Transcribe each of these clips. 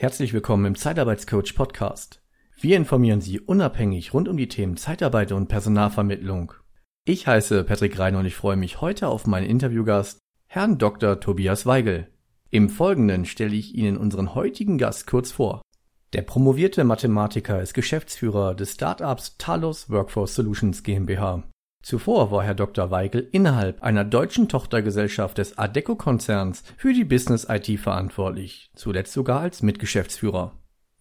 Herzlich willkommen im Zeitarbeitscoach Podcast. Wir informieren Sie unabhängig rund um die Themen Zeitarbeit und Personalvermittlung. Ich heiße Patrick Reiner und ich freue mich heute auf meinen Interviewgast, Herrn Dr. Tobias Weigel. Im Folgenden stelle ich Ihnen unseren heutigen Gast kurz vor. Der promovierte Mathematiker ist Geschäftsführer des Startups Talos Workforce Solutions GmbH. Zuvor war Herr Dr. Weigel innerhalb einer deutschen Tochtergesellschaft des Adecco-Konzerns für die Business-IT verantwortlich, zuletzt sogar als Mitgeschäftsführer.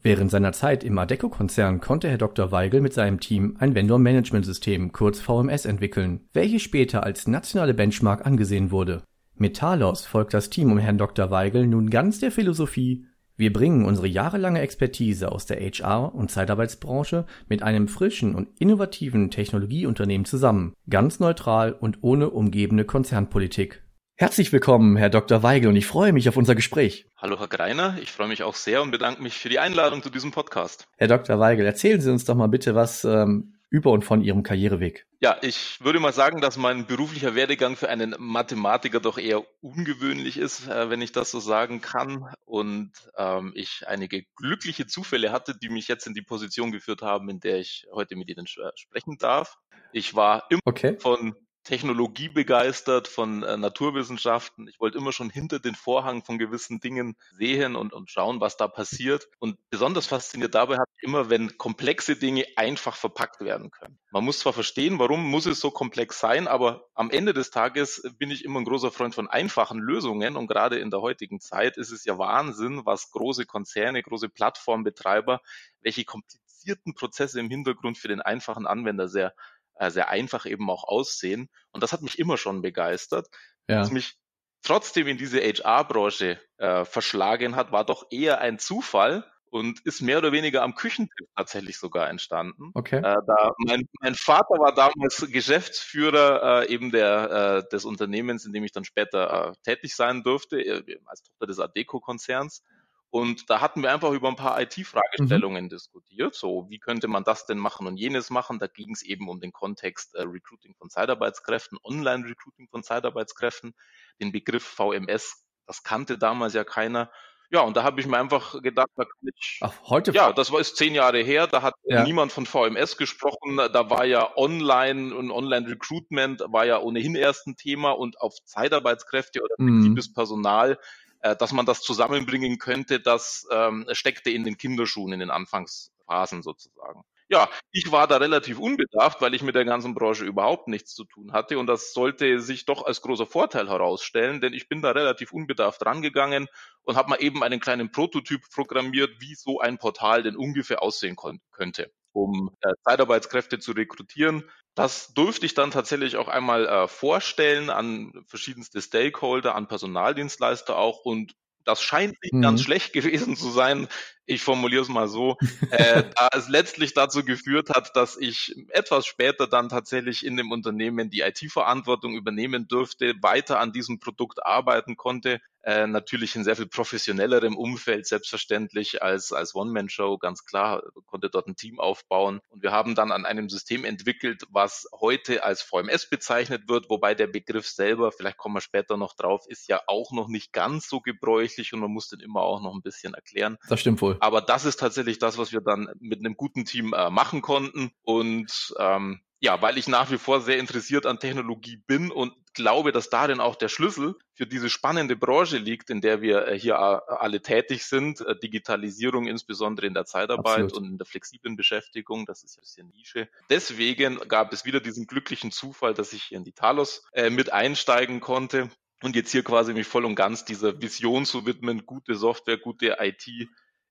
Während seiner Zeit im Adecco-Konzern konnte Herr Dr. Weigel mit seinem Team ein Vendor-Management-System, kurz VMS, entwickeln, welches später als nationale Benchmark angesehen wurde. Mit Talos folgt das Team um Herrn Dr. Weigel nun ganz der Philosophie wir bringen unsere jahrelange Expertise aus der HR- und Zeitarbeitsbranche mit einem frischen und innovativen Technologieunternehmen zusammen, ganz neutral und ohne umgebende Konzernpolitik. Herzlich willkommen, Herr Dr. Weigel, und ich freue mich auf unser Gespräch. Hallo, Herr Greiner. Ich freue mich auch sehr und bedanke mich für die Einladung zu diesem Podcast. Herr Dr. Weigel, erzählen Sie uns doch mal bitte was ähm, über und von Ihrem Karriereweg? Ja, ich würde mal sagen, dass mein beruflicher Werdegang für einen Mathematiker doch eher ungewöhnlich ist, äh, wenn ich das so sagen kann. Und ähm, ich einige glückliche Zufälle hatte, die mich jetzt in die Position geführt haben, in der ich heute mit Ihnen sprechen darf. Ich war immer okay. von Technologie begeistert, von äh, Naturwissenschaften. Ich wollte immer schon hinter den Vorhang von gewissen Dingen sehen und, und schauen, was da passiert. Und besonders fasziniert dabei ich immer, wenn komplexe Dinge einfach verpackt werden können. Man muss zwar verstehen, warum muss es so komplex sein, aber am Ende des Tages bin ich immer ein großer Freund von einfachen Lösungen. Und gerade in der heutigen Zeit ist es ja Wahnsinn, was große Konzerne, große Plattformbetreiber, welche komplizierten Prozesse im Hintergrund für den einfachen Anwender sehr äh, sehr einfach eben auch aussehen. Und das hat mich immer schon begeistert. Ja. Was mich trotzdem in diese HR-Branche äh, verschlagen hat, war doch eher ein Zufall und ist mehr oder weniger am Küchentisch tatsächlich sogar entstanden. Okay. Äh, da mein, mein Vater war damals Geschäftsführer äh, eben der äh, des Unternehmens, in dem ich dann später äh, tätig sein durfte, äh, als Tochter des Adeco-Konzerns. Und da hatten wir einfach über ein paar IT-Fragestellungen mhm. diskutiert. So, wie könnte man das denn machen und jenes machen? Da ging es eben um den Kontext äh, Recruiting von Zeitarbeitskräften, Online-Recruiting von Zeitarbeitskräften, den Begriff VMS, das kannte damals ja keiner. Ja, und da habe ich mir einfach gedacht, da kann ich. Ach, heute? Ja, das war ist zehn Jahre her, da hat ja. niemand von VMS gesprochen. Da war ja Online und Online-Recruitment war ja ohnehin erst ein Thema und auf Zeitarbeitskräfte oder flexibles mhm. Personal äh, dass man das zusammenbringen könnte, das ähm, steckte in den Kinderschuhen in den Anfangsphasen sozusagen. Ja, ich war da relativ unbedarft, weil ich mit der ganzen Branche überhaupt nichts zu tun hatte und das sollte sich doch als großer Vorteil herausstellen, denn ich bin da relativ unbedarft rangegangen und habe mal eben einen kleinen Prototyp programmiert, wie so ein Portal denn ungefähr aussehen könnte, um äh, Zeitarbeitskräfte zu rekrutieren das durfte ich dann tatsächlich auch einmal äh, vorstellen an verschiedenste Stakeholder, an Personaldienstleister auch und das scheint nicht mhm. ganz schlecht gewesen zu sein. Ich formuliere es mal so, äh, da es letztlich dazu geführt hat, dass ich etwas später dann tatsächlich in dem Unternehmen die IT-Verantwortung übernehmen durfte, weiter an diesem Produkt arbeiten konnte, äh, natürlich in sehr viel professionellerem Umfeld, selbstverständlich als, als One-Man-Show, ganz klar, konnte dort ein Team aufbauen. Und wir haben dann an einem System entwickelt, was heute als VMS bezeichnet wird, wobei der Begriff selber, vielleicht kommen wir später noch drauf, ist ja auch noch nicht ganz so gebräuchlich und man muss den immer auch noch ein bisschen erklären. Das stimmt wohl. Aber das ist tatsächlich das, was wir dann mit einem guten Team äh, machen konnten. Und ähm, ja, weil ich nach wie vor sehr interessiert an Technologie bin und glaube, dass darin auch der Schlüssel für diese spannende Branche liegt, in der wir äh, hier äh, alle tätig sind. Äh, Digitalisierung insbesondere in der Zeitarbeit Absolut. und in der flexiblen Beschäftigung, das ist ja ein bisschen Nische. Deswegen gab es wieder diesen glücklichen Zufall, dass ich in die Talos äh, mit einsteigen konnte und jetzt hier quasi mich voll und ganz dieser Vision zu widmen, gute Software, gute IT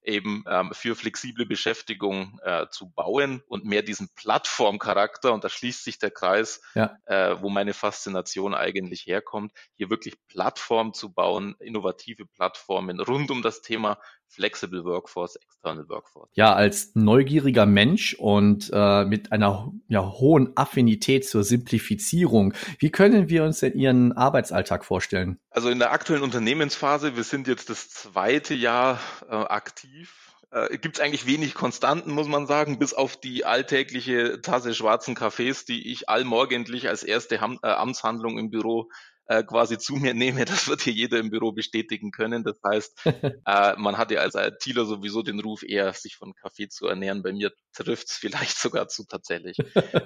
eben ähm, für flexible Beschäftigung äh, zu bauen und mehr diesen Plattformcharakter, und da schließt sich der Kreis, ja. äh, wo meine Faszination eigentlich herkommt, hier wirklich Plattformen zu bauen, innovative Plattformen rund um das Thema Flexible Workforce, External Workforce. Ja, als neugieriger Mensch und äh, mit einer ja, hohen Affinität zur Simplifizierung, wie können wir uns denn Ihren Arbeitsalltag vorstellen? Also in der aktuellen Unternehmensphase, wir sind jetzt das zweite Jahr äh, aktiv, äh, gibt es eigentlich wenig Konstanten, muss man sagen, bis auf die alltägliche Tasse schwarzen Kaffees, die ich allmorgendlich als erste Ham äh, Amtshandlung im Büro äh, quasi zu mir nehme. Das wird hier jeder im Büro bestätigen können. Das heißt, äh, man hat ja als ITler sowieso den Ruf, eher sich von Kaffee zu ernähren. Bei mir trifft es vielleicht sogar zu tatsächlich.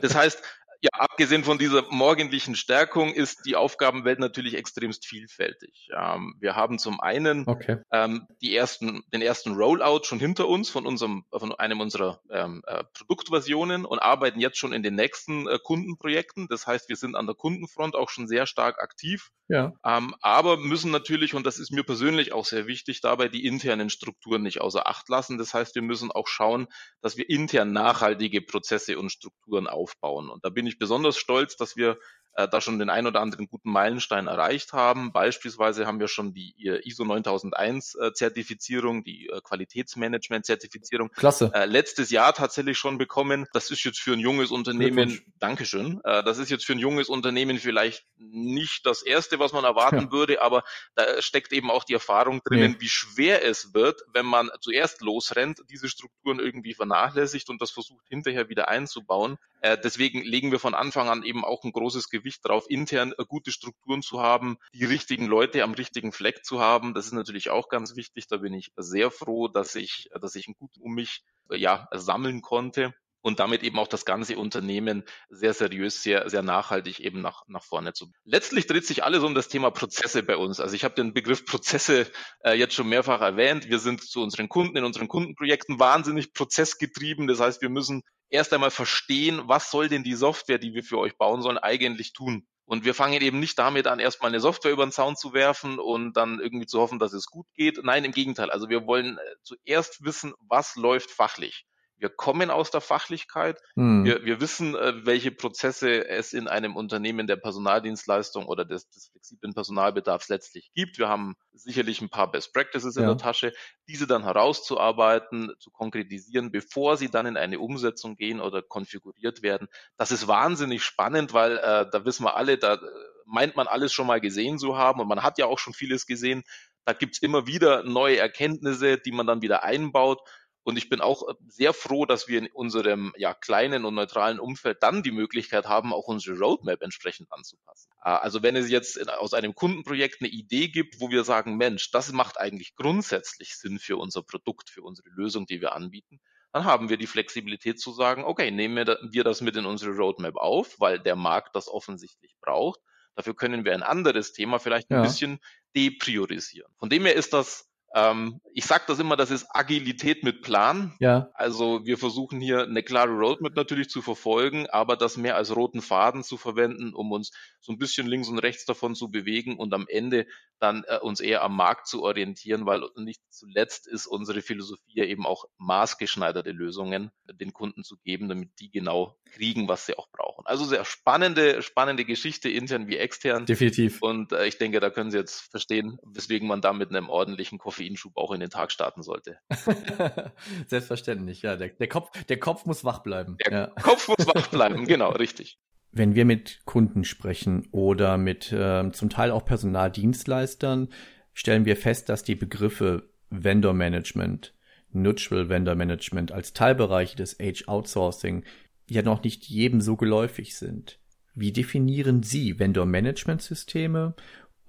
Das heißt, ja, abgesehen von dieser morgendlichen Stärkung ist die Aufgabenwelt natürlich extremst vielfältig. Ähm, wir haben zum einen okay. ähm, die ersten, den ersten Rollout schon hinter uns von unserem, von einem unserer ähm, äh, Produktversionen und arbeiten jetzt schon in den nächsten äh, Kundenprojekten. Das heißt, wir sind an der Kundenfront auch schon sehr stark aktiv. Ja. Ähm, aber müssen natürlich, und das ist mir persönlich auch sehr wichtig, dabei die internen Strukturen nicht außer Acht lassen. Das heißt, wir müssen auch schauen, dass wir intern nachhaltige Prozesse und Strukturen aufbauen. Und da bin ich besonders stolz, dass wir äh, da schon den ein oder anderen guten Meilenstein erreicht haben. Beispielsweise haben wir schon die ISO 9001 äh, Zertifizierung, die äh, Qualitätsmanagement Zertifizierung Klasse. Äh, letztes Jahr tatsächlich schon bekommen. Das ist jetzt für ein junges Unternehmen, Dankeschön, äh, das ist jetzt für ein junges Unternehmen vielleicht nicht das erste, was man erwarten ja. würde, aber da steckt eben auch die Erfahrung drinnen, nee. wie schwer es wird, wenn man zuerst losrennt, diese Strukturen irgendwie vernachlässigt und das versucht hinterher wieder einzubauen. Äh, deswegen legen wir von Anfang an eben auch ein großes Gewicht darauf, intern äh, gute Strukturen zu haben, die richtigen Leute am richtigen Fleck zu haben. Das ist natürlich auch ganz wichtig. Da bin ich sehr froh, dass ich, dass ich ein gut um mich äh, ja, sammeln konnte und damit eben auch das ganze Unternehmen sehr seriös, sehr, sehr nachhaltig eben nach, nach vorne zu. Letztlich dreht sich alles um das Thema Prozesse bei uns. Also ich habe den Begriff Prozesse äh, jetzt schon mehrfach erwähnt. Wir sind zu unseren Kunden in unseren Kundenprojekten wahnsinnig prozessgetrieben. Das heißt, wir müssen erst einmal verstehen, was soll denn die Software, die wir für euch bauen sollen, eigentlich tun. Und wir fangen eben nicht damit an, erstmal eine Software über den Zaun zu werfen und dann irgendwie zu hoffen, dass es gut geht. Nein, im Gegenteil. Also wir wollen äh, zuerst wissen, was läuft fachlich. Wir kommen aus der Fachlichkeit. Hm. Wir, wir wissen, äh, welche Prozesse es in einem Unternehmen der Personaldienstleistung oder des, des flexiblen Personalbedarfs letztlich gibt. Wir haben sicherlich ein paar Best Practices in ja. der Tasche, diese dann herauszuarbeiten, zu konkretisieren, bevor sie dann in eine Umsetzung gehen oder konfiguriert werden. Das ist wahnsinnig spannend, weil äh, da wissen wir alle, da äh, meint man alles schon mal gesehen zu haben und man hat ja auch schon vieles gesehen. Da gibt's immer wieder neue Erkenntnisse, die man dann wieder einbaut. Und ich bin auch äh, sehr froh, dass wir in unserem ja, kleinen und neutralen Umfeld dann die Möglichkeit haben, auch unsere Roadmap entsprechend anzupassen. Äh, also wenn es jetzt aus einem Kundenprojekt eine Idee gibt, wo wir sagen, Mensch, das macht eigentlich grundsätzlich Sinn für unser Produkt, für unsere Lösung, die wir anbieten, dann haben wir die Flexibilität zu sagen, okay, nehmen wir das mit in unsere Roadmap auf, weil der Markt das offensichtlich braucht. Dafür können wir ein anderes Thema vielleicht ein ja. bisschen depriorisieren. Von dem her ist das ähm, ich sage das immer, das ist Agilität mit Plan. Ja. Also wir versuchen hier eine klare Roadmap natürlich zu verfolgen, aber das mehr als roten Faden zu verwenden, um uns so ein bisschen links und rechts davon zu bewegen und am Ende dann äh, uns eher am Markt zu orientieren, weil nicht zuletzt ist unsere Philosophie eben auch maßgeschneiderte Lösungen den Kunden zu geben, damit die genau kriegen, was sie auch brauchen. Also sehr spannende, spannende Geschichte intern wie extern. Definitiv. Und äh, ich denke, da können Sie jetzt verstehen, weswegen man da mit einem ordentlichen Koffeinschub auch in den Tag starten sollte. Selbstverständlich, ja. Der, der, Kopf, der Kopf muss wach bleiben. Der ja. Kopf muss wach bleiben, genau, richtig. Wenn wir mit Kunden sprechen oder mit äh, zum Teil auch Personaldienstleistern, stellen wir fest, dass die Begriffe Vendor Management, Neutral Vendor Management als Teilbereiche des Age Outsourcing ja noch nicht jedem so geläufig sind. Wie definieren Sie Vendor Management Systeme?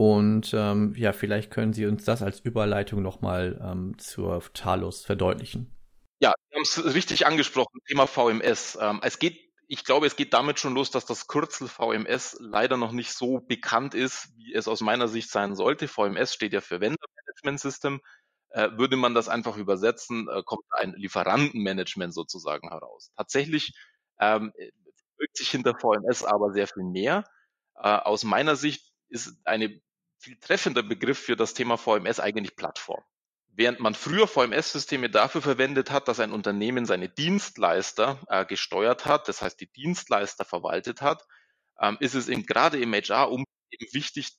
Und ähm, ja, vielleicht können Sie uns das als Überleitung nochmal ähm, zur Talos verdeutlichen. Ja, wir haben es richtig angesprochen, Thema VMS. Ähm, es geht ich glaube, es geht damit schon los, dass das Kürzel VMS leider noch nicht so bekannt ist, wie es aus meiner Sicht sein sollte. VMS steht ja für Vendor Management System. Äh, würde man das einfach übersetzen, äh, kommt ein Lieferantenmanagement sozusagen heraus. Tatsächlich ähm, wirkt sich hinter VMS aber sehr viel mehr. Äh, aus meiner Sicht ist eine viel treffender Begriff für das Thema VMS eigentlich Plattform. Während man früher VMS-Systeme dafür verwendet hat, dass ein Unternehmen seine Dienstleister äh, gesteuert hat, das heißt die Dienstleister verwaltet hat, ähm, ist es eben gerade im HR-Umfeld eben wichtig,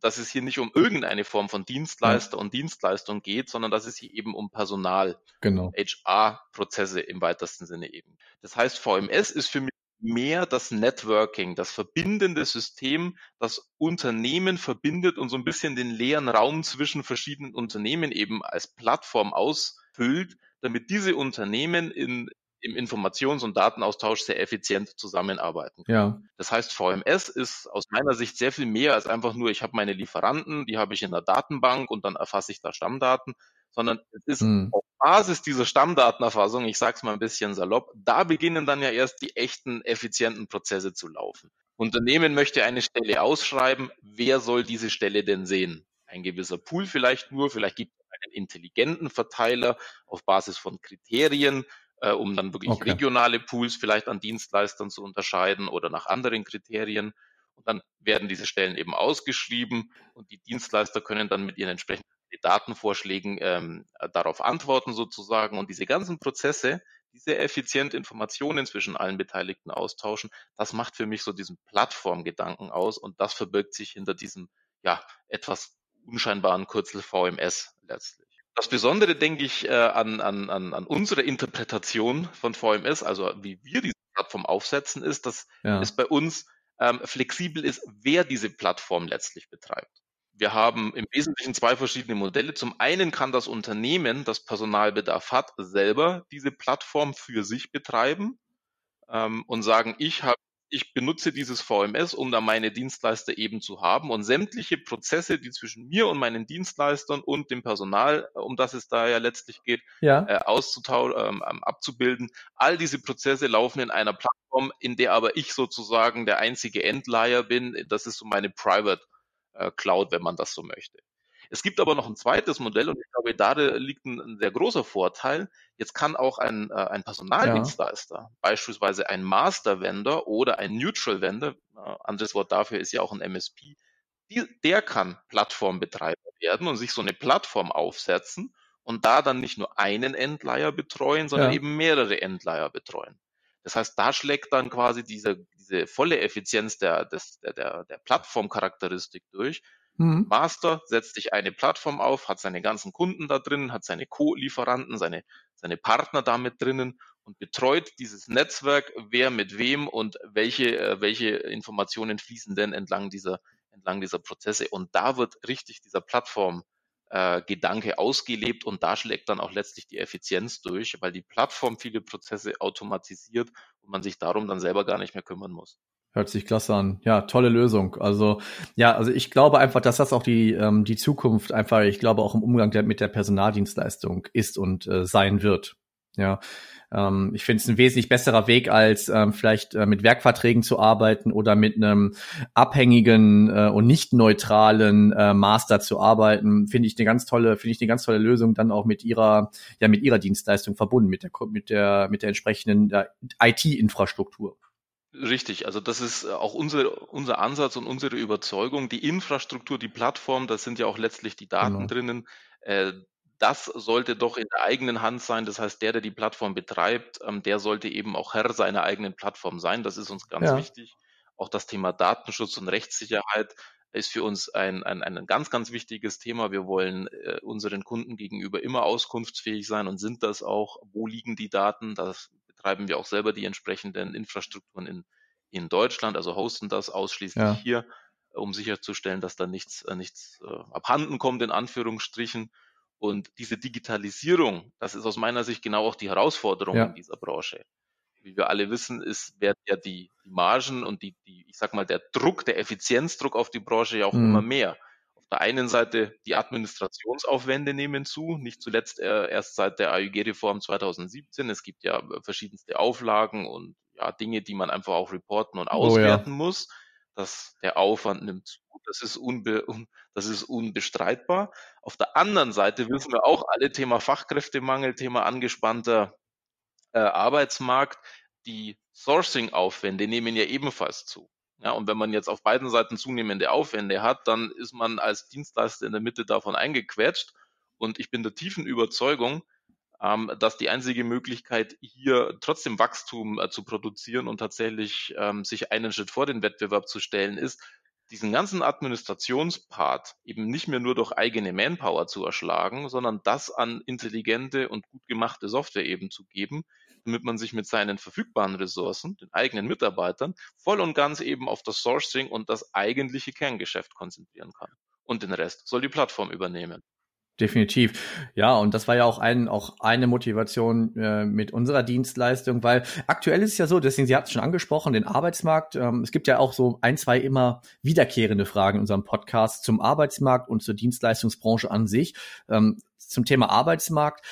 dass es hier nicht um irgendeine Form von Dienstleister und Dienstleistung geht, sondern dass es hier eben um Personal, genau. HR-Prozesse im weitesten Sinne eben. Das heißt, VMS ist für mich mehr das Networking, das verbindende System, das Unternehmen verbindet und so ein bisschen den leeren Raum zwischen verschiedenen Unternehmen eben als Plattform ausfüllt, damit diese Unternehmen in im Informations- und Datenaustausch sehr effizient zusammenarbeiten. Ja. Das heißt, VMS ist aus meiner Sicht sehr viel mehr als einfach nur, ich habe meine Lieferanten, die habe ich in der Datenbank und dann erfasse ich da Stammdaten, sondern es ist hm. auf Basis dieser Stammdatenerfassung, ich sage es mal ein bisschen salopp, da beginnen dann ja erst die echten effizienten Prozesse zu laufen. Unternehmen möchte eine Stelle ausschreiben, wer soll diese Stelle denn sehen? Ein gewisser Pool vielleicht nur, vielleicht gibt es einen intelligenten Verteiler auf Basis von Kriterien, äh, um dann wirklich okay. regionale Pools vielleicht an Dienstleistern zu unterscheiden oder nach anderen Kriterien. Und dann werden diese Stellen eben ausgeschrieben und die Dienstleister können dann mit ihren entsprechenden Datenvorschlägen ähm, darauf antworten sozusagen. Und diese ganzen Prozesse, die sehr effizient Informationen zwischen allen Beteiligten austauschen, das macht für mich so diesen Plattformgedanken aus und das verbirgt sich hinter diesem ja etwas unscheinbaren Kürzel VMS letztlich. Das Besondere, denke ich, äh, an, an, an, an unsere Interpretation von VMS, also wie wir diese Plattform aufsetzen, ist, dass ja. es bei uns ähm, flexibel ist, wer diese Plattform letztlich betreibt. Wir haben im Wesentlichen zwei verschiedene Modelle. Zum einen kann das Unternehmen, das Personalbedarf hat, selber diese Plattform für sich betreiben ähm, und sagen, ich habe ich benutze dieses VMS, um da meine Dienstleister eben zu haben und sämtliche Prozesse, die zwischen mir und meinen Dienstleistern und dem Personal, um das es da ja letztlich geht, ja. Äh, auszutauschen, ähm, abzubilden. All diese Prozesse laufen in einer Plattform, in der aber ich sozusagen der einzige Endleiher bin. Das ist so meine Private äh, Cloud, wenn man das so möchte. Es gibt aber noch ein zweites Modell und ich glaube, da liegt ein, ein sehr großer Vorteil. Jetzt kann auch ein, äh, ein Personaldienstleister, ja. beispielsweise ein Master Vendor oder ein Neutral Vendor, äh, anderes Wort dafür ist ja auch ein MSP, die, der kann Plattformbetreiber werden und sich so eine Plattform aufsetzen und da dann nicht nur einen Endleier betreuen, sondern ja. eben mehrere Endleier betreuen. Das heißt, da schlägt dann quasi diese, diese volle Effizienz der, des, der, der, der Plattformcharakteristik durch, Mhm. Master setzt sich eine Plattform auf, hat seine ganzen Kunden da drin, hat seine Co-Lieferanten, seine, seine Partner damit drinnen und betreut dieses Netzwerk, wer mit wem und welche, äh, welche Informationen fließen denn entlang dieser, entlang dieser Prozesse. Und da wird richtig dieser Plattform äh, Gedanke ausgelebt und da schlägt dann auch letztlich die Effizienz durch, weil die Plattform viele Prozesse automatisiert und man sich darum dann selber gar nicht mehr kümmern muss. Hört sich klasse an. Ja, tolle Lösung. Also ja, also ich glaube einfach, dass das auch die ähm, die Zukunft einfach, ich glaube auch im Umgang der, mit der Personaldienstleistung ist und äh, sein wird. Ja, ähm, ich finde es ein wesentlich besserer Weg, als ähm, vielleicht äh, mit Werkverträgen zu arbeiten oder mit einem abhängigen äh, und nicht neutralen äh, Master zu arbeiten. Finde ich eine ganz tolle, finde ich eine ganz tolle Lösung, dann auch mit ihrer ja mit ihrer Dienstleistung verbunden, mit der mit der mit der entsprechenden IT-Infrastruktur. Richtig, also das ist äh, auch unser, unser Ansatz und unsere Überzeugung. Die Infrastruktur, die Plattform, da sind ja auch letztlich die Daten genau. drinnen. Äh, das sollte doch in der eigenen Hand sein. Das heißt, der, der die Plattform betreibt, ähm, der sollte eben auch Herr seiner eigenen Plattform sein. Das ist uns ganz ja. wichtig. Auch das Thema Datenschutz und Rechtssicherheit ist für uns ein, ein, ein ganz, ganz wichtiges Thema. Wir wollen äh, unseren Kunden gegenüber immer auskunftsfähig sein und sind das auch. Wo liegen die Daten? Das betreiben wir auch selber die entsprechenden Infrastrukturen in, in Deutschland, also hosten das ausschließlich ja. hier, um sicherzustellen, dass da nichts, äh, nichts äh, abhanden kommt, in Anführungsstrichen. Und diese Digitalisierung, das ist aus meiner Sicht genau auch die Herausforderung ja. in dieser Branche. Wie wir alle wissen, ist, werden ja die, die Margen und die, die, ich sag mal, der Druck, der Effizienzdruck auf die Branche ja auch mhm. immer mehr der einen Seite die Administrationsaufwände nehmen zu, nicht zuletzt äh, erst seit der AÜG-Reform 2017. Es gibt ja äh, verschiedenste Auflagen und ja, Dinge, die man einfach auch reporten und auswerten oh, ja. muss. Dass der Aufwand nimmt zu. Das ist, unbe das ist unbestreitbar. Auf der anderen Seite wissen wir auch alle Thema Fachkräftemangel, Thema angespannter äh, Arbeitsmarkt. Die Sourcing-Aufwände nehmen ja ebenfalls zu. Ja, und wenn man jetzt auf beiden Seiten zunehmende Aufwände hat, dann ist man als Dienstleister in der Mitte davon eingequetscht. Und ich bin der tiefen Überzeugung, ähm, dass die einzige Möglichkeit, hier trotzdem Wachstum äh, zu produzieren und tatsächlich ähm, sich einen Schritt vor den Wettbewerb zu stellen, ist, diesen ganzen Administrationspart eben nicht mehr nur durch eigene Manpower zu erschlagen, sondern das an intelligente und gut gemachte Software eben zu geben, damit man sich mit seinen verfügbaren Ressourcen, den eigenen Mitarbeitern, voll und ganz eben auf das Sourcing und das eigentliche Kerngeschäft konzentrieren kann. Und den Rest soll die Plattform übernehmen. Definitiv. Ja, und das war ja auch, ein, auch eine Motivation äh, mit unserer Dienstleistung, weil aktuell ist es ja so, deswegen, Sie hatten es schon angesprochen, den Arbeitsmarkt. Ähm, es gibt ja auch so ein, zwei immer wiederkehrende Fragen in unserem Podcast zum Arbeitsmarkt und zur Dienstleistungsbranche an sich. Ähm, zum Thema Arbeitsmarkt.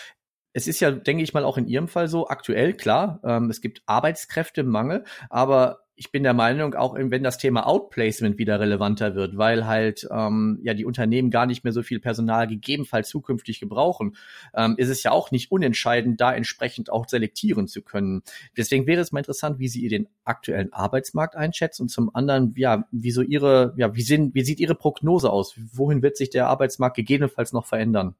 Es ist ja, denke ich mal, auch in Ihrem Fall so aktuell, klar, ähm, es gibt Arbeitskräftemangel, aber ich bin der Meinung, auch wenn das Thema Outplacement wieder relevanter wird, weil halt ähm, ja die Unternehmen gar nicht mehr so viel Personal gegebenenfalls zukünftig gebrauchen, ähm, ist es ja auch nicht unentscheidend, da entsprechend auch selektieren zu können. Deswegen wäre es mal interessant, wie Sie den aktuellen Arbeitsmarkt einschätzen und zum anderen, ja, wie so Ihre, ja, wie, sind, wie sieht Ihre Prognose aus? Wohin wird sich der Arbeitsmarkt gegebenenfalls noch verändern?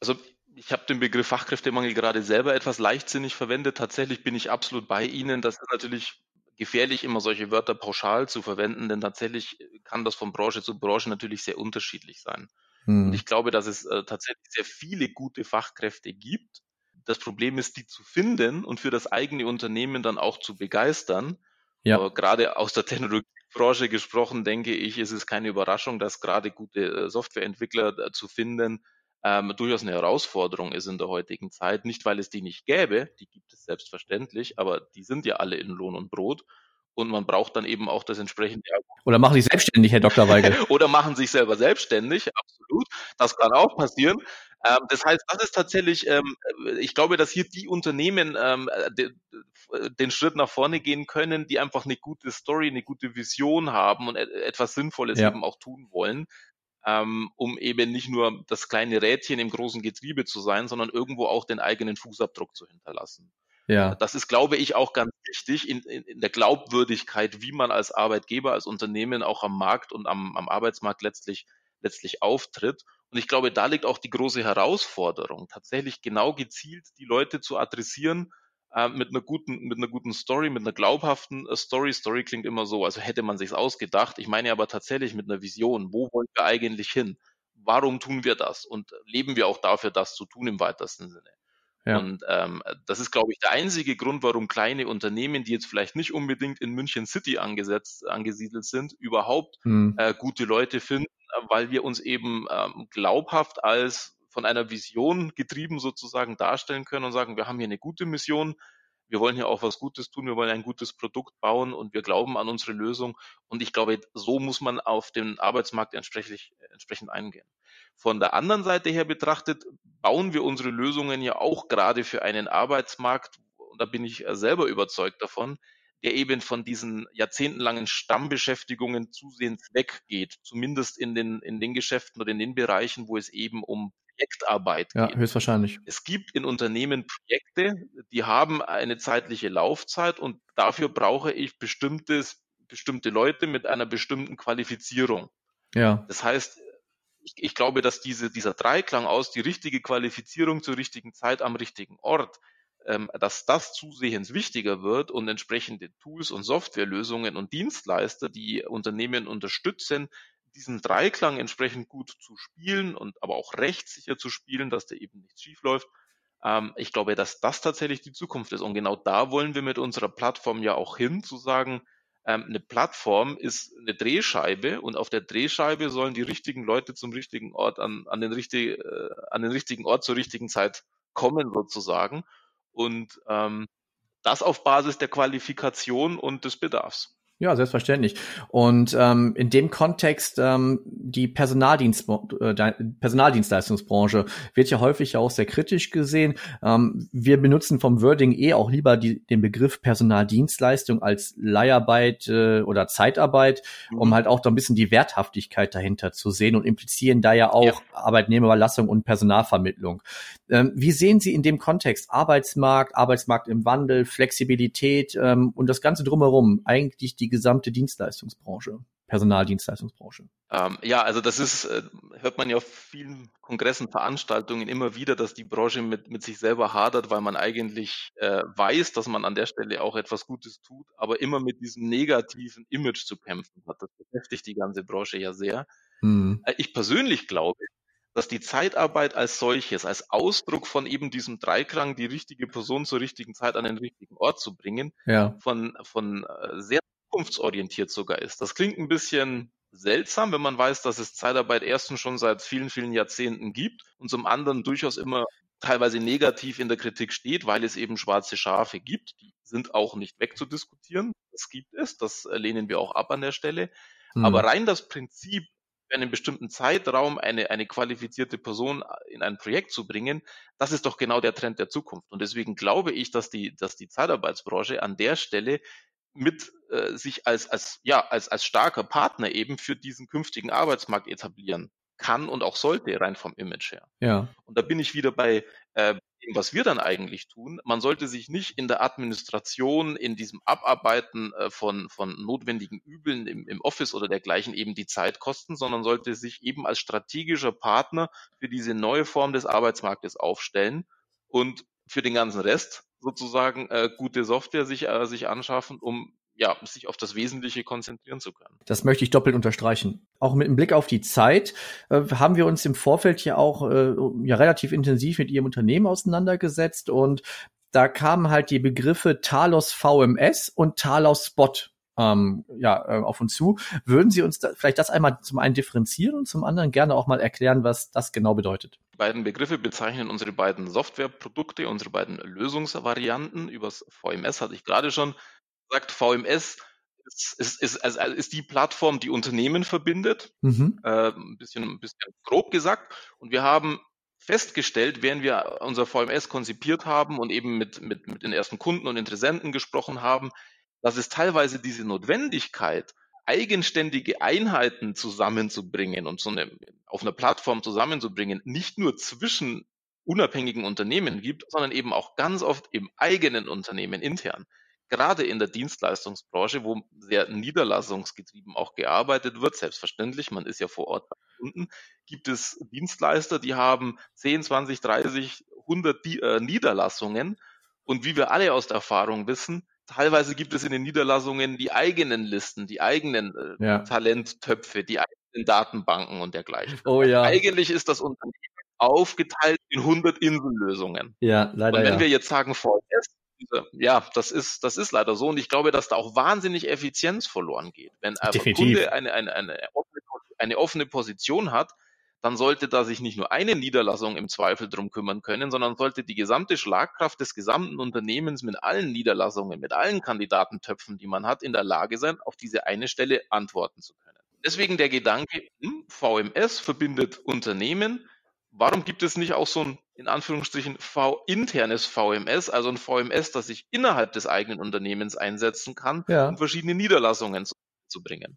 Also ich habe den Begriff Fachkräftemangel gerade selber etwas leichtsinnig verwendet. Tatsächlich bin ich absolut bei Ihnen. Das ist natürlich gefährlich, immer solche Wörter pauschal zu verwenden, denn tatsächlich kann das von Branche zu Branche natürlich sehr unterschiedlich sein. Hm. Und ich glaube, dass es äh, tatsächlich sehr viele gute Fachkräfte gibt. Das Problem ist, die zu finden und für das eigene Unternehmen dann auch zu begeistern. Ja. Aber gerade aus der Technologiebranche gesprochen, denke ich, ist es keine Überraschung, dass gerade gute äh, Softwareentwickler äh, zu finden ähm, durchaus eine Herausforderung ist in der heutigen Zeit. Nicht, weil es die nicht gäbe, die gibt es selbstverständlich, aber die sind ja alle in Lohn und Brot. Und man braucht dann eben auch das entsprechende. Oder machen sich selbstständig, Herr Dr. Weigel. Oder machen sich selber selbstständig, absolut. Das kann auch passieren. Ähm, das heißt, das ist tatsächlich, ähm, ich glaube, dass hier die Unternehmen ähm, den Schritt nach vorne gehen können, die einfach eine gute Story, eine gute Vision haben und etwas Sinnvolles ja. eben auch tun wollen ähm, um eben nicht nur das kleine Rädchen im großen Getriebe zu sein, sondern irgendwo auch den eigenen Fußabdruck zu hinterlassen. Ja. Das ist, glaube ich, auch ganz wichtig in, in, in der Glaubwürdigkeit, wie man als Arbeitgeber, als Unternehmen auch am Markt und am, am Arbeitsmarkt letztlich, letztlich auftritt. Und ich glaube, da liegt auch die große Herausforderung, tatsächlich genau gezielt die Leute zu adressieren, äh, mit einer guten, mit einer guten Story, mit einer glaubhaften äh, Story. Story klingt immer so, also hätte man sich's ausgedacht. Ich meine aber tatsächlich mit einer Vision. Wo wollen wir eigentlich hin? Warum tun wir das? Und leben wir auch dafür, das zu tun im weitesten Sinne? Ja. Und ähm, das ist, glaube ich, der einzige Grund, warum kleine Unternehmen, die jetzt vielleicht nicht unbedingt in München City angesetzt, angesiedelt sind, überhaupt hm. äh, gute Leute finden, weil wir uns eben ähm, glaubhaft als von einer Vision getrieben sozusagen darstellen können und sagen, wir haben hier eine gute Mission, wir wollen hier auch was Gutes tun, wir wollen ein gutes Produkt bauen und wir glauben an unsere Lösung. Und ich glaube, so muss man auf den Arbeitsmarkt entsprechend, entsprechend eingehen. Von der anderen Seite her betrachtet, bauen wir unsere Lösungen ja auch gerade für einen Arbeitsmarkt, und da bin ich selber überzeugt davon, der eben von diesen jahrzehntelangen Stammbeschäftigungen zusehends weggeht, zumindest in den, in den Geschäften oder in den Bereichen, wo es eben um Projektarbeit ja, geht. höchstwahrscheinlich. Es gibt in Unternehmen Projekte, die haben eine zeitliche Laufzeit und dafür brauche ich bestimmtes, bestimmte Leute mit einer bestimmten Qualifizierung. Ja. Das heißt, ich, ich glaube, dass diese, dieser Dreiklang aus die richtige Qualifizierung zur richtigen Zeit am richtigen Ort, ähm, dass das zusehends wichtiger wird und entsprechende Tools und Softwarelösungen und Dienstleister, die Unternehmen unterstützen, diesen Dreiklang entsprechend gut zu spielen und aber auch rechtssicher zu spielen, dass da eben nichts schief läuft. Ähm, ich glaube, dass das tatsächlich die Zukunft ist. Und genau da wollen wir mit unserer Plattform ja auch hin, zu sagen, ähm, eine Plattform ist eine Drehscheibe und auf der Drehscheibe sollen die richtigen Leute zum richtigen Ort an, an, den, richtig, äh, an den richtigen Ort zur richtigen Zeit kommen sozusagen. Und ähm, das auf Basis der Qualifikation und des Bedarfs. Ja, selbstverständlich. Und ähm, in dem Kontext ähm, die Personaldienst, äh, Personaldienstleistungsbranche wird ja häufig auch sehr kritisch gesehen. Ähm, wir benutzen vom Wording eh auch lieber die, den Begriff Personaldienstleistung als Leiharbeit äh, oder Zeitarbeit, mhm. um halt auch da ein bisschen die Werthaftigkeit dahinter zu sehen und implizieren da ja auch ja. Arbeitnehmerüberlassung und Personalvermittlung. Ähm, wie sehen Sie in dem Kontext Arbeitsmarkt, Arbeitsmarkt im Wandel, Flexibilität ähm, und das Ganze drumherum eigentlich die die gesamte Dienstleistungsbranche, Personaldienstleistungsbranche? Ähm, ja, also das ist, äh, hört man ja auf vielen Kongressen, Veranstaltungen immer wieder, dass die Branche mit, mit sich selber hadert, weil man eigentlich äh, weiß, dass man an der Stelle auch etwas Gutes tut, aber immer mit diesem negativen Image zu kämpfen hat. Das beschäftigt die ganze Branche ja sehr. Hm. Äh, ich persönlich glaube, dass die Zeitarbeit als solches, als Ausdruck von eben diesem Dreiklang, die richtige Person zur richtigen Zeit an den richtigen Ort zu bringen, ja. von, von äh, sehr zukunftsorientiert sogar ist. Das klingt ein bisschen seltsam, wenn man weiß, dass es Zeitarbeit erstens schon seit vielen, vielen Jahrzehnten gibt und zum anderen durchaus immer teilweise negativ in der Kritik steht, weil es eben schwarze Schafe gibt. Die sind auch nicht wegzudiskutieren. Das gibt es. Das lehnen wir auch ab an der Stelle. Mhm. Aber rein das Prinzip, für einen bestimmten Zeitraum eine, eine qualifizierte Person in ein Projekt zu bringen, das ist doch genau der Trend der Zukunft. Und deswegen glaube ich, dass die, dass die Zeitarbeitsbranche an der Stelle mit äh, sich als, als, ja, als, als starker Partner eben für diesen künftigen Arbeitsmarkt etablieren kann und auch sollte, rein vom Image her. Ja. Und da bin ich wieder bei äh, dem, was wir dann eigentlich tun. Man sollte sich nicht in der Administration, in diesem Abarbeiten äh, von, von notwendigen Übeln im, im Office oder dergleichen eben die Zeit kosten, sondern sollte sich eben als strategischer Partner für diese neue Form des Arbeitsmarktes aufstellen und für den ganzen Rest sozusagen äh, gute Software sich, äh, sich anschaffen, um ja, sich auf das Wesentliche konzentrieren zu können. Das möchte ich doppelt unterstreichen. Auch mit dem Blick auf die Zeit äh, haben wir uns im Vorfeld ja auch äh, ja relativ intensiv mit Ihrem Unternehmen auseinandergesetzt und da kamen halt die Begriffe Talos VMS und Talos Spot ähm, ja, äh, auf uns zu. Würden Sie uns da vielleicht das einmal zum einen differenzieren und zum anderen gerne auch mal erklären, was das genau bedeutet? Die beiden Begriffe bezeichnen unsere beiden Softwareprodukte, unsere beiden Lösungsvarianten. Übers VMS hatte ich gerade schon sagt, VMS ist, ist, ist, also ist die Plattform, die Unternehmen verbindet, mhm. äh, ein, bisschen, ein bisschen grob gesagt. Und wir haben festgestellt, während wir unser VMS konzipiert haben und eben mit, mit, mit den ersten Kunden und Interessenten gesprochen haben, dass es teilweise diese Notwendigkeit, eigenständige Einheiten zusammenzubringen und so eine, auf einer Plattform zusammenzubringen, nicht nur zwischen unabhängigen Unternehmen gibt, sondern eben auch ganz oft im eigenen Unternehmen intern gerade in der Dienstleistungsbranche, wo sehr niederlassungsgetrieben auch gearbeitet wird, selbstverständlich, man ist ja vor Ort bei Kunden, gibt es Dienstleister, die haben 10, 20, 30, 100 äh, Niederlassungen. Und wie wir alle aus der Erfahrung wissen, teilweise gibt es in den Niederlassungen die eigenen Listen, die eigenen äh, ja. Talenttöpfe, die eigenen Datenbanken und dergleichen. Oh ja. Eigentlich ist das Unternehmen aufgeteilt in 100 Insellösungen. Ja, leider. Und wenn ja. wir jetzt sagen VMS, ja, das ist, das ist leider so. Und ich glaube, dass da auch wahnsinnig Effizienz verloren geht. Wenn ein Kunde eine, eine, eine, offene, eine offene Position hat, dann sollte da sich nicht nur eine Niederlassung im Zweifel drum kümmern können, sondern sollte die gesamte Schlagkraft des gesamten Unternehmens mit allen Niederlassungen, mit allen Kandidatentöpfen, die man hat, in der Lage sein, auf diese eine Stelle antworten zu können. Deswegen der Gedanke, hm, VMS verbindet Unternehmen, warum gibt es nicht auch so ein, in Anführungsstrichen, V internes VMS, also ein VMS, das sich innerhalb des eigenen Unternehmens einsetzen kann, ja. um verschiedene Niederlassungen zu, zu, bringen?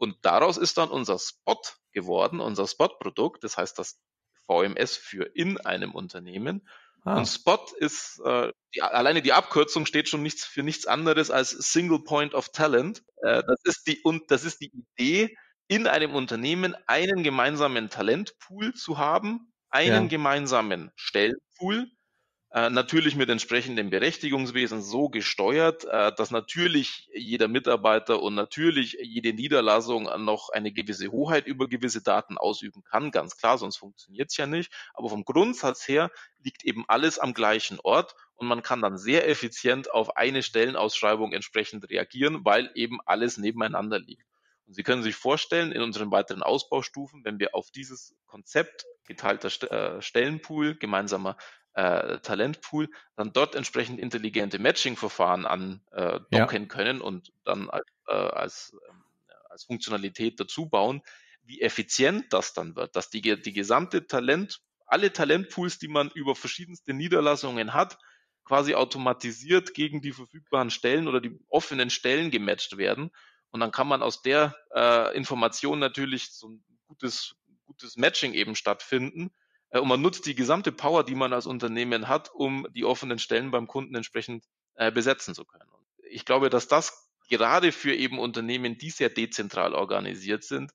Und daraus ist dann unser Spot geworden, unser Spot-Produkt, das heißt das VMS für in einem Unternehmen. Ah. Und Spot ist, äh, die, alleine die Abkürzung steht schon nichts für nichts anderes als Single Point of Talent. Äh, das ist die, und das ist die Idee, in einem Unternehmen einen gemeinsamen Talentpool zu haben, einen ja. gemeinsamen Stellpool, natürlich mit entsprechendem Berechtigungswesen so gesteuert, äh, dass natürlich jeder Mitarbeiter und natürlich jede Niederlassung noch eine gewisse Hoheit über gewisse Daten ausüben kann, ganz klar, sonst funktioniert es ja nicht. Aber vom Grundsatz her liegt eben alles am gleichen Ort und man kann dann sehr effizient auf eine Stellenausschreibung entsprechend reagieren, weil eben alles nebeneinander liegt. Und Sie können sich vorstellen, in unseren weiteren Ausbaustufen, wenn wir auf dieses Konzept geteilter äh, Stellenpool, gemeinsamer äh, Talentpool, dann dort entsprechend intelligente Matching-Verfahren andocken äh, ja. können und dann als, äh, als, äh, als Funktionalität dazu bauen, wie effizient das dann wird, dass die, die gesamte Talent, alle Talentpools, die man über verschiedenste Niederlassungen hat, quasi automatisiert gegen die verfügbaren Stellen oder die offenen Stellen gematcht werden und dann kann man aus der äh, Information natürlich so ein gutes, gutes Matching eben stattfinden. Äh, und man nutzt die gesamte Power, die man als Unternehmen hat, um die offenen Stellen beim Kunden entsprechend äh, besetzen zu können. Und ich glaube, dass das gerade für eben Unternehmen, die sehr dezentral organisiert sind,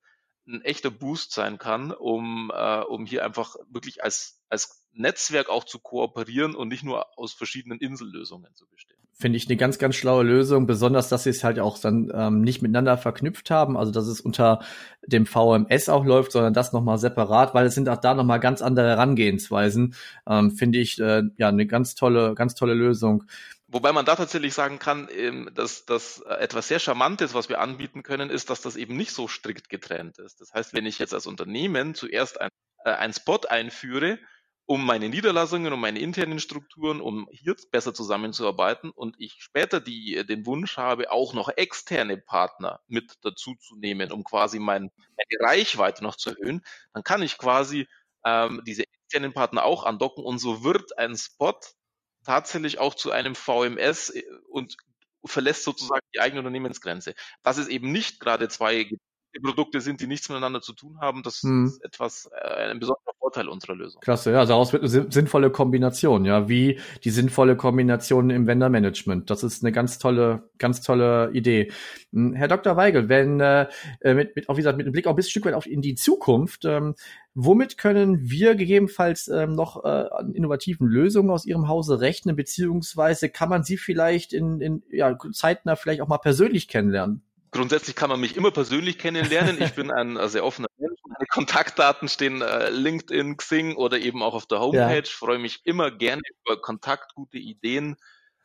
ein echter Boost sein kann, um, äh, um hier einfach wirklich als, als Netzwerk auch zu kooperieren und nicht nur aus verschiedenen Insellösungen zu bestehen. Finde ich eine ganz, ganz schlaue Lösung, besonders, dass sie es halt auch dann ähm, nicht miteinander verknüpft haben, also dass es unter dem VMS auch läuft, sondern das nochmal separat, weil es sind auch da nochmal ganz andere Herangehensweisen, ähm, finde ich äh, ja eine ganz tolle, ganz tolle Lösung. Wobei man da tatsächlich sagen kann, ähm, dass das etwas sehr Charmantes, was wir anbieten können, ist, dass das eben nicht so strikt getrennt ist. Das heißt, wenn ich jetzt als Unternehmen zuerst ein, äh, ein Spot einführe, um meine Niederlassungen, um meine internen Strukturen, um hier besser zusammenzuarbeiten. Und ich später die, den Wunsch habe, auch noch externe Partner mit dazu zu nehmen, um quasi mein, meine Reichweite noch zu erhöhen, dann kann ich quasi ähm, diese externen Partner auch andocken. Und so wird ein Spot tatsächlich auch zu einem VMS äh, und verlässt sozusagen die eigene Unternehmensgrenze. Das ist eben nicht gerade zwei Produkte sind, die nichts miteinander zu tun haben. Das hm. ist etwas, äh, ein besonderer Vorteil unserer Lösung. Klasse, ja, daraus wird eine sinnvolle Kombination, ja, wie die sinnvolle Kombination im Vendor-Management. Das ist eine ganz tolle, ganz tolle Idee. Hm, Herr Dr. Weigel, wenn äh, mit, mit, auch wie gesagt, mit einem Blick auch ein bisschen Stück weit auf in die Zukunft, ähm, womit können wir gegebenenfalls ähm, noch äh, an innovativen Lösungen aus Ihrem Hause rechnen, beziehungsweise kann man sie vielleicht in, in ja, zeitnah vielleicht auch mal persönlich kennenlernen? Grundsätzlich kann man mich immer persönlich kennenlernen. Ich bin ein sehr offener Mensch. Meine Kontaktdaten stehen äh, LinkedIn, Xing oder eben auch auf der Homepage. Ja. Freue mich immer gerne über Kontakt, gute Ideen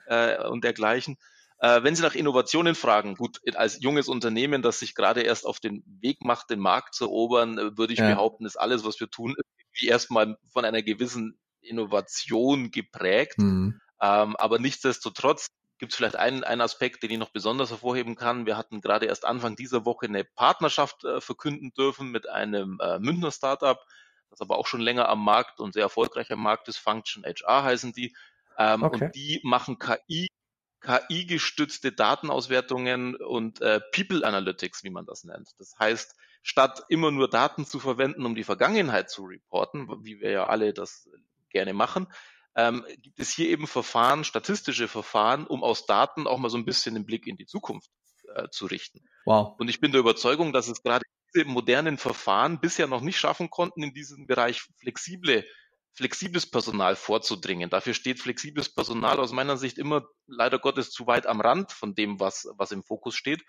äh, und dergleichen. Äh, wenn Sie nach Innovationen fragen, gut, als junges Unternehmen, das sich gerade erst auf den Weg macht, den Markt zu erobern, äh, würde ich ja. behaupten, ist alles, was wir tun, wie erstmal von einer gewissen Innovation geprägt. Mhm. Ähm, aber nichtsdestotrotz gibt es vielleicht einen, einen Aspekt, den ich noch besonders hervorheben kann. Wir hatten gerade erst Anfang dieser Woche eine Partnerschaft äh, verkünden dürfen mit einem äh, Münchner Startup, das aber auch schon länger am Markt und sehr erfolgreich am Markt ist. Function HR heißen die. Ähm, okay. Und die machen KI, KI-gestützte Datenauswertungen und äh, People Analytics, wie man das nennt. Das heißt, statt immer nur Daten zu verwenden, um die Vergangenheit zu reporten, wie wir ja alle das gerne machen, ähm, gibt es hier eben Verfahren, statistische Verfahren, um aus Daten auch mal so ein bisschen den Blick in die Zukunft äh, zu richten. Wow. Und ich bin der Überzeugung, dass es gerade diese modernen Verfahren bisher noch nicht schaffen konnten, in diesem Bereich flexible flexibles Personal vorzudringen. Dafür steht flexibles Personal aus meiner Sicht immer leider Gottes zu weit am Rand von dem, was, was im Fokus steht.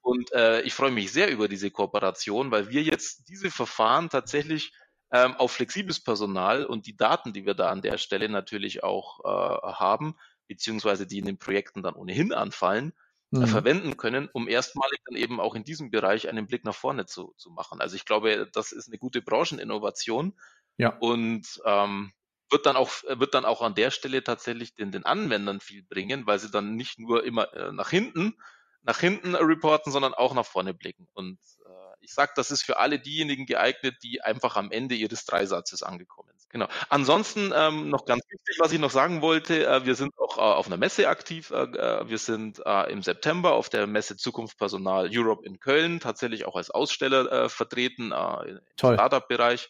Und äh, ich freue mich sehr über diese Kooperation, weil wir jetzt diese Verfahren tatsächlich ähm, auf flexibles Personal und die Daten, die wir da an der Stelle natürlich auch äh, haben, beziehungsweise die in den Projekten dann ohnehin anfallen, äh, mhm. äh, verwenden können, um erstmalig dann eben auch in diesem Bereich einen Blick nach vorne zu, zu machen. Also ich glaube, das ist eine gute Brancheninnovation ja. und ähm, wird dann auch wird dann auch an der Stelle tatsächlich den, den Anwendern viel bringen, weil sie dann nicht nur immer äh, nach hinten nach hinten reporten, sondern auch nach vorne blicken. Und äh, ich sage, das ist für alle diejenigen geeignet, die einfach am Ende ihres Dreisatzes angekommen sind. Genau. Ansonsten ähm, noch ganz wichtig, was ich noch sagen wollte, äh, wir sind auch äh, auf einer Messe aktiv. Äh, äh wir sind äh, im September auf der Messe Zukunft Personal Europe in Köln, tatsächlich auch als Aussteller äh, vertreten im Startup-Bereich.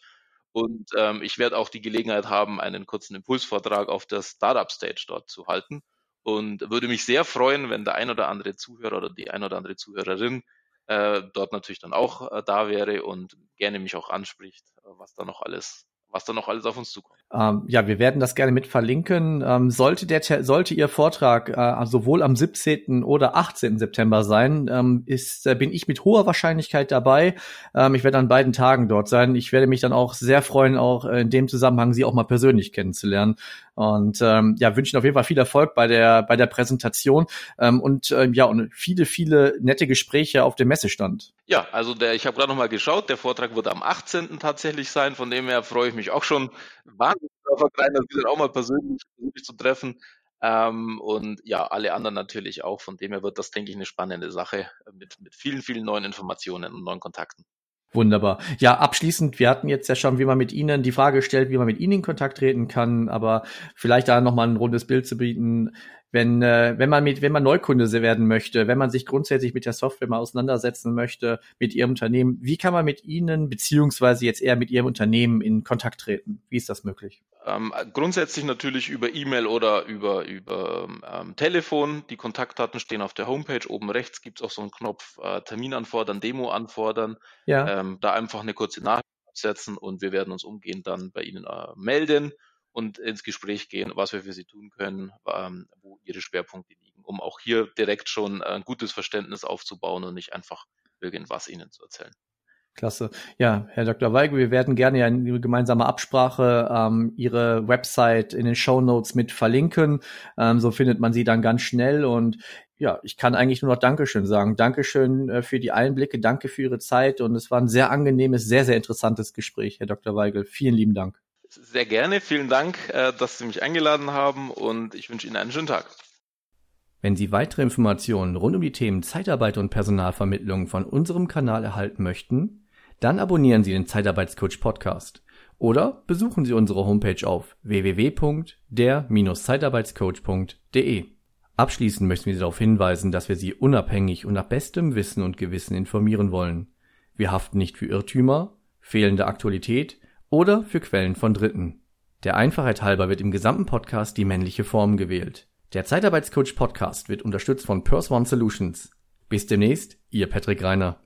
Und ähm, ich werde auch die Gelegenheit haben, einen kurzen Impulsvortrag auf der Startup-Stage dort zu halten. Und würde mich sehr freuen, wenn der ein oder andere Zuhörer oder die ein oder andere Zuhörerin äh, dort natürlich dann auch äh, da wäre und gerne mich auch anspricht, äh, was da noch alles was da noch alles auf uns zukommt. Ähm, ja, wir werden das gerne mit verlinken. Ähm, sollte der sollte Ihr Vortrag äh, sowohl am 17. oder 18. September sein, ähm, ist äh, bin ich mit hoher Wahrscheinlichkeit dabei. Ähm, ich werde an beiden Tagen dort sein. Ich werde mich dann auch sehr freuen, auch in dem Zusammenhang Sie auch mal persönlich kennenzulernen. Und ähm, ja, wünschen auf jeden Fall viel Erfolg bei der bei der Präsentation ähm, und ähm, ja und viele viele nette Gespräche auf dem Messestand. Ja, also der ich habe gerade noch mal geschaut, der Vortrag wird am 18. tatsächlich sein. Von dem her freue ich mich auch schon wahnsinnig darauf das wieder auch mal persönlich, persönlich zu treffen. Ähm, und ja, alle anderen natürlich auch. Von dem her wird das, denke ich, eine spannende Sache mit, mit vielen, vielen neuen Informationen und neuen Kontakten. Wunderbar. Ja, abschließend, wir hatten jetzt ja schon, wie man mit Ihnen die Frage stellt, wie man mit Ihnen in Kontakt treten kann, aber vielleicht da nochmal ein rundes Bild zu bieten wenn, äh, wenn man mit, wenn man Neukunde werden möchte, wenn man sich grundsätzlich mit der Software mal auseinandersetzen möchte, mit Ihrem Unternehmen, wie kann man mit Ihnen beziehungsweise jetzt eher mit Ihrem Unternehmen in Kontakt treten? Wie ist das möglich? Ähm, grundsätzlich natürlich über E-Mail oder über, über ähm, Telefon. Die Kontaktdaten stehen auf der Homepage. Oben rechts gibt es auch so einen Knopf äh, Termin anfordern, Demo anfordern. Ja. Ähm, da einfach eine kurze Nachricht absetzen und wir werden uns umgehend dann bei Ihnen äh, melden und ins Gespräch gehen, was wir für sie tun können, ähm, wo ihre Schwerpunkte liegen, um auch hier direkt schon ein gutes Verständnis aufzubauen und nicht einfach irgendwas ihnen zu erzählen. Klasse. Ja, Herr Dr. Weigel, wir werden gerne ja in gemeinsame Absprache ähm, Ihre Website in den Show Notes mit verlinken. Ähm, so findet man sie dann ganz schnell. Und ja, ich kann eigentlich nur noch Dankeschön sagen. Dankeschön äh, für die Einblicke, danke für Ihre Zeit. Und es war ein sehr angenehmes, sehr, sehr interessantes Gespräch, Herr Dr. Weigel. Vielen lieben Dank. Sehr gerne. Vielen Dank, äh, dass Sie mich eingeladen haben und ich wünsche Ihnen einen schönen Tag. Wenn Sie weitere Informationen rund um die Themen Zeitarbeit und Personalvermittlung von unserem Kanal erhalten möchten, dann abonnieren Sie den Zeitarbeitscoach Podcast oder besuchen Sie unsere Homepage auf www.der-zeitarbeitscoach.de. Abschließend möchten wir Sie darauf hinweisen, dass wir Sie unabhängig und nach bestem Wissen und Gewissen informieren wollen. Wir haften nicht für Irrtümer, fehlende Aktualität oder für Quellen von Dritten. Der Einfachheit halber wird im gesamten Podcast die männliche Form gewählt. Der Zeitarbeitscoach Podcast wird unterstützt von Purse One Solutions. Bis demnächst, Ihr Patrick Reiner.